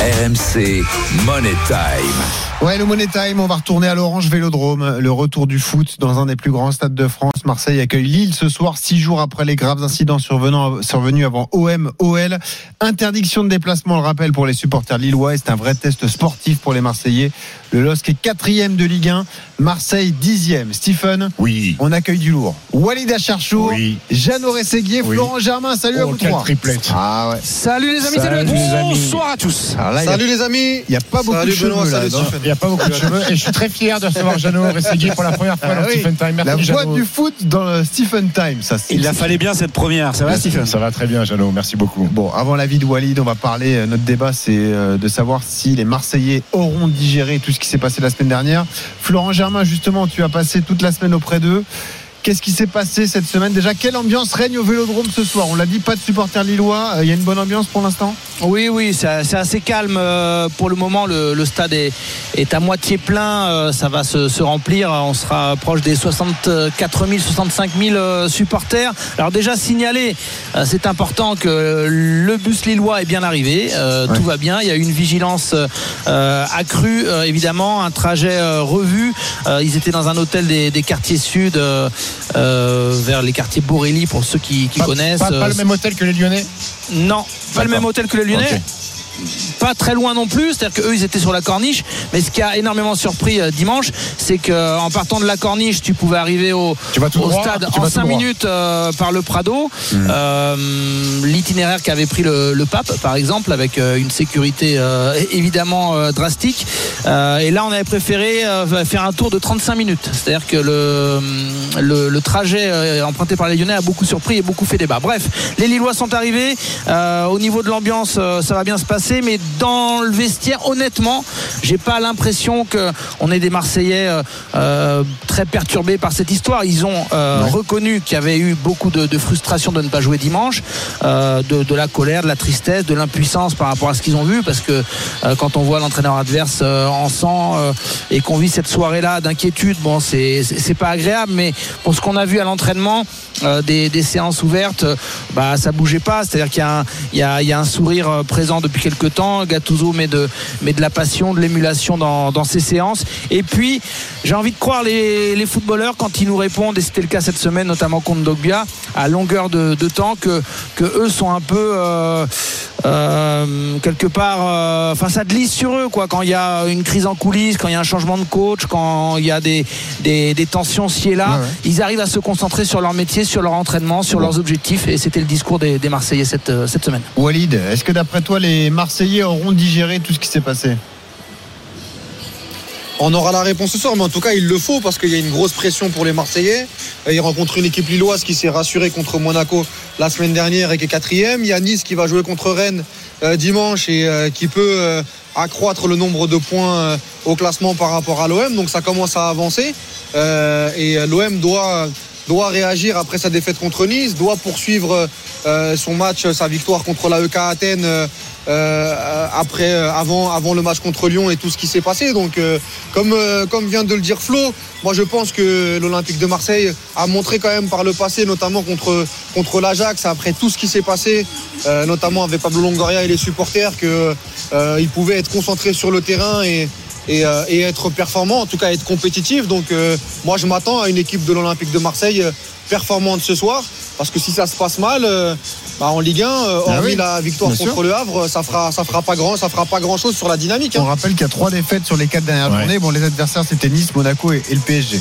RMC Money Time. Ouais, le Money Time, on va retourner à l'Orange Vélodrome. Le retour du foot dans un des plus grands stades de France. Marseille accueille Lille ce soir, six jours après les graves incidents survenant, survenus avant OM, OL. Interdiction de déplacement, le rappel pour les supporters lillois. C'est un vrai test sportif pour les Marseillais. Le LOSC est quatrième de Ligue 1, Marseille dixième. Stephen, Oui. on accueille du lourd. Walid Acharchour, Oui. Jeannot Rességuier, Oui. Florent Germain, salut à Oh, vous trois. triplette. Ah ouais. Salut les amis, salut, Salut les amis. bonsoir à tous. Alors là, il y a- Salut les amis il n'y a, pas beaucoup Salut de cheveux Benoît, là. salut non Stephen. Il n'y a pas beaucoup de cheveux et je suis très fier de recevoir Jeannot Rességuier pour la première fois Ah dans oui. Stephen Time. La Merci voix Jeannot. du foot dans le Stephen Time, ça. Il la fallait bien cette première, ça va Stephen Ça va très bien Jeannot, merci beaucoup. Bon, avant la vie de Walid, on va parler. euh, Notre débat, c'est euh, de savoir si les Marseillais auront digéré tout ce qui s'est passé la semaine dernière. Florent Germain, justement, tu as passé toute la semaine auprès d'eux. Qu'est-ce qui s'est passé cette semaine Déjà, quelle ambiance règne au Vélodrome ce soir? On l'a dit, pas de supporters lillois. Euh, Il y a une bonne ambiance pour l'instant? Oui, oui, c'est assez calme euh, pour le moment. Le, le stade est, est à moitié plein. euh, Ça va se, se remplir. On sera proche des 64 000, 65 000 euh, supporters. Alors déjà signalé, euh, c'est important que le bus lillois est bien arrivé. Ouais. Tout va bien. Il y a eu une vigilance accrue, évidemment, un trajet revu. Ils étaient dans un hôtel des, des quartiers sud, euh, vers les quartiers Borély, pour ceux qui, qui Pas, connaissent. pas- pas Euh, le même hôtel que les Lyonnais non, pas le même hôtel que le Lyonnais. Pas très loin non plus, c'est-à-dire qu'eux ils étaient sur la corniche, mais ce qui a énormément surpris euh, dimanche, c'est qu'en partant de la corniche, tu pouvais arriver au, Tu vas tout au droit, stade tu en vas tout 5 droit. minutes euh, par le Prado. Hmm. Euh, L'itinéraire qu'avait pris le, le pape, par exemple, avec euh, une sécurité euh, évidemment euh, drastique. Euh, et là, on avait préféré euh, faire un tour de 35 minutes. C'est-à-dire que le, le, le trajet euh, emprunté par les Lyonnais a beaucoup surpris et beaucoup fait débat. Bref, les Lillois sont arrivés. Euh, au niveau de l'ambiance, euh, ça va bien se passer, mais dans le vestiaire, honnêtement, j'ai pas l'impression que on est des Marseillais euh, euh, très perturbés par cette histoire. Ils ont euh, reconnu qu'il y avait eu beaucoup de, de frustration de ne pas jouer dimanche, euh, de, de la colère, de la tristesse, de l'impuissance par rapport à ce qu'ils ont vu, parce que quand on voit l'entraîneur adverse en sang et qu'on vit cette soirée-là d'inquiétude, bon, c'est pas agréable, mais pour ce qu'on a vu à l'entraînement, des, des séances ouvertes, bah ça bougeait pas. C'est-à-dire qu'il y, a un- il y y a un sourire présent depuis quelques temps. Gattuso met de, met de la passion, de l'émulation dans, ses séances. Et puis, j'ai envie de croire les, footballeurs quand ils nous répondent, et c'était le cas cette semaine, notamment contre Dogbia, à longueur de, temps, que, eux sont un peu euh, quelque part, euh, enfin ça glisse sur eux quoi. Quand il y a une crise en coulisses, quand il y a un changement de coach, quand il y a des, des, des tensions ci et là, Ouais, ouais. ils arrivent à se concentrer sur leur métier, sur leur entraînement, sur leurs objectifs. Et c'était le discours des, des Marseillais cette, euh, cette semaine. Walid, est-ce que d'après toi, les Marseillais auront digéré tout ce qui s'est passé? On aura la réponse ce soir, mais en tout cas, il le faut parce qu'il y a une grosse pression pour les Marseillais. Ils rencontrent une équipe lilloise qui s'est rassurée contre Monaco la semaine dernière et qui est quatrième. Il y a Nice qui va jouer contre Rennes euh, dimanche et euh, qui peut euh, accroître le nombre de points au classement par rapport à l'OM. Donc ça commence à avancer. Et l'OM doit, réagir après sa défaite contre Nice, doit poursuivre son match, sa victoire contre l'AEK Athènes. euh, euh, après, euh, avant, avant le match contre Lyon et tout ce qui s'est passé. Donc, euh, comme, euh, comme vient de le dire Flo, moi je pense que l'Olympique de Marseille a montré quand même par le passé, notamment contre, contre l'Ajax, après tout ce qui s'est passé, euh, notamment avec Pablo Longoria et les supporters, qu'il pouvait être concentré sur le terrain et, et, euh, être performant, en tout cas être compétitif. Donc, euh, moi je m'attends à une équipe de l'Olympique de Marseille euh, performante ce soir, parce que si ça se passe mal. euh, bah, en Ligue 1, euh, Ah hormis oui, la victoire bien contre sûr. le Havre, ça fera, ça fera pas grand, ça fera pas grand chose sur la dynamique. hein. On rappelle qu'il y a trois défaites sur les quatre dernières Ouais. journées. Bon, les adversaires, c'était Nice, Monaco et, et le PSG.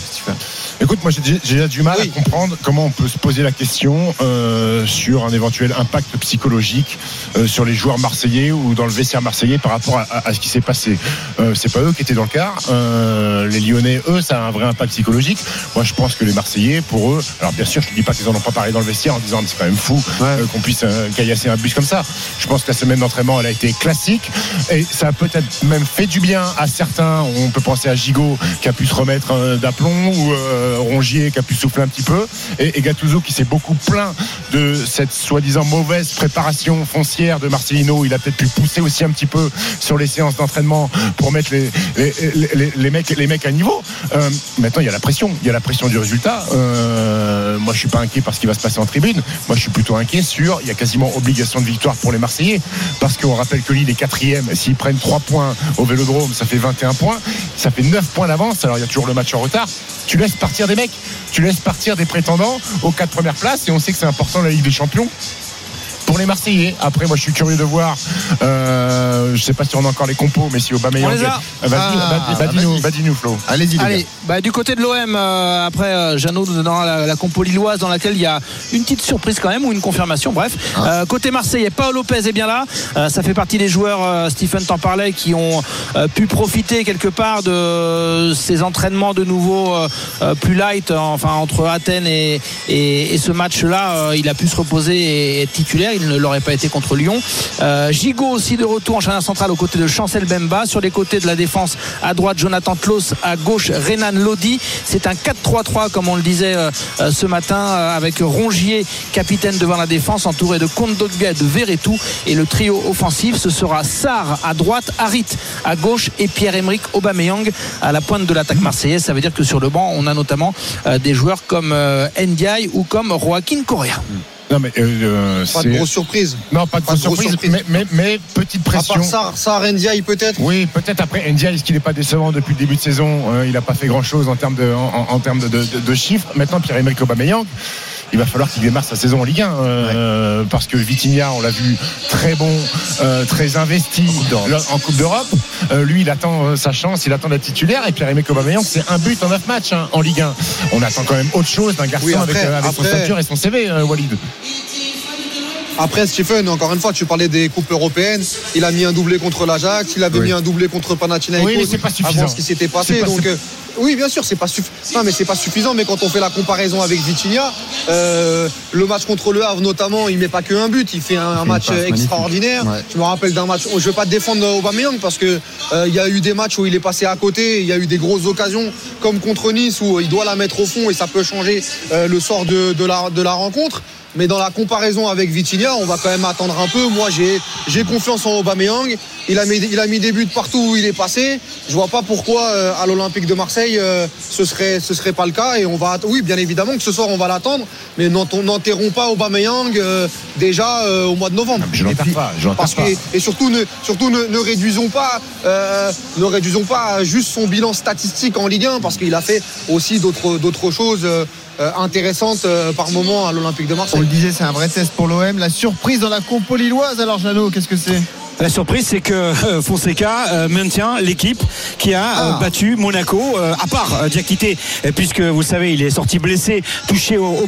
Écoute, moi j'ai déjà- du mal Oui. à comprendre comment on peut se poser la question euh, sur un éventuel impact psychologique euh, sur les joueurs marseillais ou dans le vestiaire marseillais par rapport à, à- à ce qui s'est passé. Euh, c'est pas eux qui étaient dans le car. Euh, les Lyonnais, eux, ça a un vrai impact psychologique. Moi, je pense que les Marseillais, pour eux, alors bien sûr, je ne dis pas qu'ils en ont pas parlé dans le vestiaire en disant c'est quand même fou Ouais. euh, qu'on puisse euh, caillasser un bus comme ça. Je pense que la semaine d'entraînement, elle a été classique et ça a peut-être même fait du bien à certains. On peut penser à Gigot qui a pu se remettre d'aplomb ou euh, Rongier qui a pu souffler un petit peu et, et qui s'est beaucoup plaint de cette soi-disant mauvaise préparation foncière de Marcelino. Il a peut-être pu pousser aussi un petit peu sur les séances d'entraînement pour mettre les, les mecs à niveau. Euh, maintenant, il y a la pression. Il y a la pression du résultat. Euh, euh, moi je suis pas inquiet par ce qui va se passer en tribune. Moi je suis plutôt inquiet sur, il y a quasiment obligation de victoire pour les Marseillais, parce qu'on rappelle que Lille est quatrième. S'ils prennent 3 points au Vélodrome, ça fait 21 points, ça fait 9 points d'avance. Alors il y a toujours le match en retard. Tu laisses partir des mecs, tu laisses partir des prétendants aux quatre premières places, et on sait que c'est important la Ligue des Champions pour les Marseillais. Après, moi, je suis curieux de voir. Euh, je sais pas si on a encore les compos, mais si Aubameyang. Vas-y, Ah, nous, vas-y. vas-y, nous, Flo. Allez-y, Allez, bah, du côté de l'OM, euh, après euh, Jeannot nous donnera la, la compo lilloise dans laquelle il y a une petite surprise quand même ou une confirmation. Bref, Euh, côté Marseillais, Paul Lopez est bien là. Euh, ça fait partie des joueurs, euh, Stephen t'en parlait, qui ont euh, pu profiter quelque part de ces entraînements de nouveau euh, euh, plus light, euh, enfin entre Athènes et, et- et ce match-là. euh, il a pu se reposer et être titulaire. Il ne l'aurait pas été contre Lyon. Euh, Gigot aussi de retour en charnière centrale aux côtés de Chancel Bemba. Sur les côtés de la défense, à droite, Jonathan Tlos, à gauche, Renan Lodi. C'est un 4-3-3, comme on le disait euh, euh, ce matin, euh, avec Rongier, capitaine devant la défense, entouré de Kondogbia et de Verretou. Et le trio offensif, ce sera Sarr à droite, Harit à gauche et Pierre-Emerick Aubameyang à la pointe de l'attaque marseillaise. Ça veut dire que sur le banc, on a notamment des joueurs comme Ndiaye ou comme Joaquin Correa. Non, mais euh, euh, Pas de grosse surprise. Non, pas de grosse surprise, surprise. Mais, mais, mais petite À pression. part ça, ça Ndiaye peut-être. Oui, peut-être après Ndiaye, est-ce qu'il n'est pas décevant depuis le début de saison Euh, Il n'a pas fait grand-chose en termes de, en, en termes de, de- de- de chiffres. Maintenant, Pierre-Emerick Aubameyang, il va falloir qu'il démarre sa saison en Ligue 1 euh, parce que Vitinha, on l'a vu très bon, euh, très investi en Coupe d'Europe. Euh, lui, il attend sa chance, il attend d'être titulaire. Et Pierre-Emerick Aubameyang, c'est un but en neuf matchs hein, en Ligue 1. On attend quand même autre chose d'un garçon Oui, après- avec, avec son stature et son CV, Walid. Après Stephen, encore une fois, tu parlais des coupes européennes. Il a mis un doublé contre l'Ajax, il avait Oui. mis un doublé contre Panathinaikos. Oui, mais c'est pas suffisant. Avant ce qui s'était passé. Pas- donc, euh, oui, bien sûr, c'est pas suffisant. Non, mais c'est pas suffisant. Mais quand on fait la comparaison avec Vitinha, euh, le match contre le Havre notamment, il met pas que un but, il fait un, match euh, extraordinaire. Ouais. Je me rappelle d'un match. Je vais pas défendre Aubameyang parce que euh, il y a eu des matchs où il est passé à côté. Il y a eu des grosses occasions comme contre Nice où il doit la mettre au fond et ça peut changer euh, le sort de, de la, de la rencontre. Mais dans la comparaison avec Vitinha, on va quand même attendre un peu. Moi, j'ai confiance en Aubameyang. Il a mis il a mis des buts partout où il est passé. Je vois pas pourquoi euh, à l'Olympique de Marseille euh, ce serait ce serait pas le cas. Et on va oui, bien évidemment que ce soir on va l'attendre, mais n'ent- n'enterrons pas Aubameyang euh, déjà euh, au mois de novembre. Je puis- pas, et surtout ne surtout ne, ne réduisons pas ne réduisons pas juste son bilan statistique en Ligue 1 parce qu'il a fait aussi d'autres d'autres choses euh, intéressantes euh, par moment à l'Olympique de On Marseille. le disait, c'est un vrai test pour l'OM. La surprise dans la compo lilloise, alors Jeannot, qu'est-ce que c'est? La surprise, c'est que euh, Fonseca euh, maintient l'équipe qui a euh, Ah. battu Monaco, à part Diakité, puisque vous le savez, il est sorti blessé, touché au, au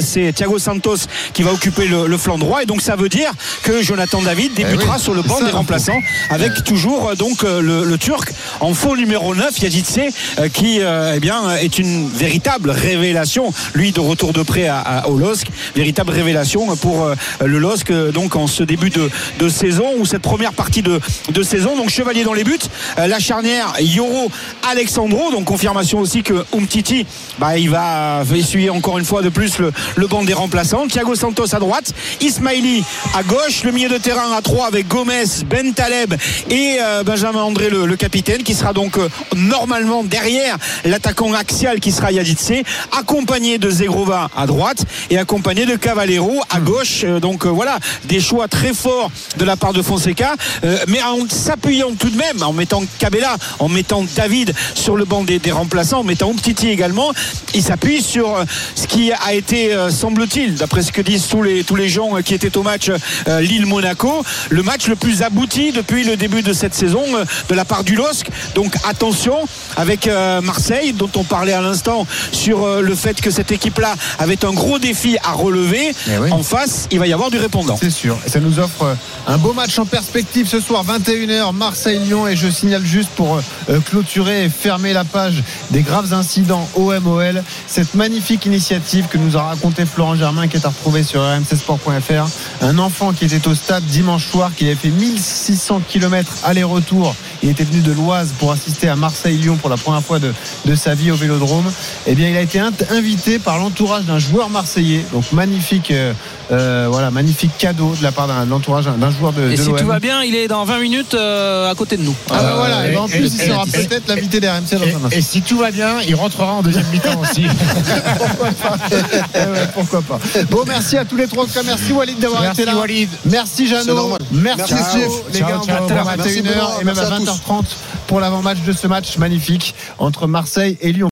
C'est Thiago Santos qui va occuper le, le flanc droit. Et donc, ça veut dire que Jonathan David débutera oui, sur le banc des remplaçants, avec toujours euh, donc le, le Turc en faux numéro 9, Yaditse, qui eh bien, est une véritable révélation. Lui, de retour de près à, à- au LOSC, véritable révélation pour le LOSC, donc en ce début de, de saison ou cette première partie de, de saison. Donc Chevalier dans les buts, Euh, la charnière Yoro Alexandro, donc confirmation aussi que Umtiti, bah, il va essuyer encore une fois de plus le, le banc des remplaçants. Thiago Santos à droite, Ismaili à gauche, le milieu de terrain à 3 avec Gomez, Ben Taleb et euh, Benjamin André le, capitaine qui sera donc euh, normalement derrière l'attaquant axial qui sera Yaditse, accompagné de Zegrova à droite et accompagné de Cavallero à gauche. Donc voilà, des choix très forts de la part de Fonseca, euh, mais en s'appuyant tout de même, en mettant Cabella, en mettant David sur le banc des, des remplaçants, en mettant Umtiti également, il s'appuie sur euh, ce qui a été, euh, semble-t-il, d'après ce que disent tous les, tous les gens qui étaient au match euh, Lille-Monaco, le match le plus abouti depuis le début de cette saison de la part du LOSC. Donc attention avec Marseille, dont on parlait à l'instant sur le fait que cette équipe-là avait un gros défi à relever. Eh oui. En face, il va y avoir du répondant. C'est sûr. Ça nous offre un beau match en perspective ce soir, 21h, Marseille-Lyon. Et je signale juste pour euh, clôturer et fermer la page des graves incidents OMOL, cette magnifique initiative que nous a raconté Florent Germain, qui est à retrouver sur rmcsport.fr. Un enfant qui était au stade dimanche soir, qui avait fait 1600 km aller-retour. Il était venu de l'Oise pour assister à Marseille-Lyon pour la première fois de, de sa vie au Vélodrome. Eh bien, il a été invité par l'entourage d'un joueur marseillais. Donc magnifique, euh, euh, voilà, magnifique cadeau de la part d'un de l'entourage d'un joueur de, Et de si l'OM. tout va bien, il est dans 20 minutes euh, à côté de nous. Ah bah voilà, et ben en plus et- il sera et- peut-être l'invité des RMC dans. Et, et si tout va bien, il rentrera en deuxième mi-temps aussi. pourquoi pas Eh ouais, Pourquoi pas Bon, merci à tous les trois. Merci Walid d'avoir Merci été là. Walid. Merci Jeannot. Merci, Merci. Les gars, on retrouve à Merci, 21h Benoît. et même à Merci à tous. 20h30 pour l'avant-match de ce match magnifique entre Marseille et Lyon.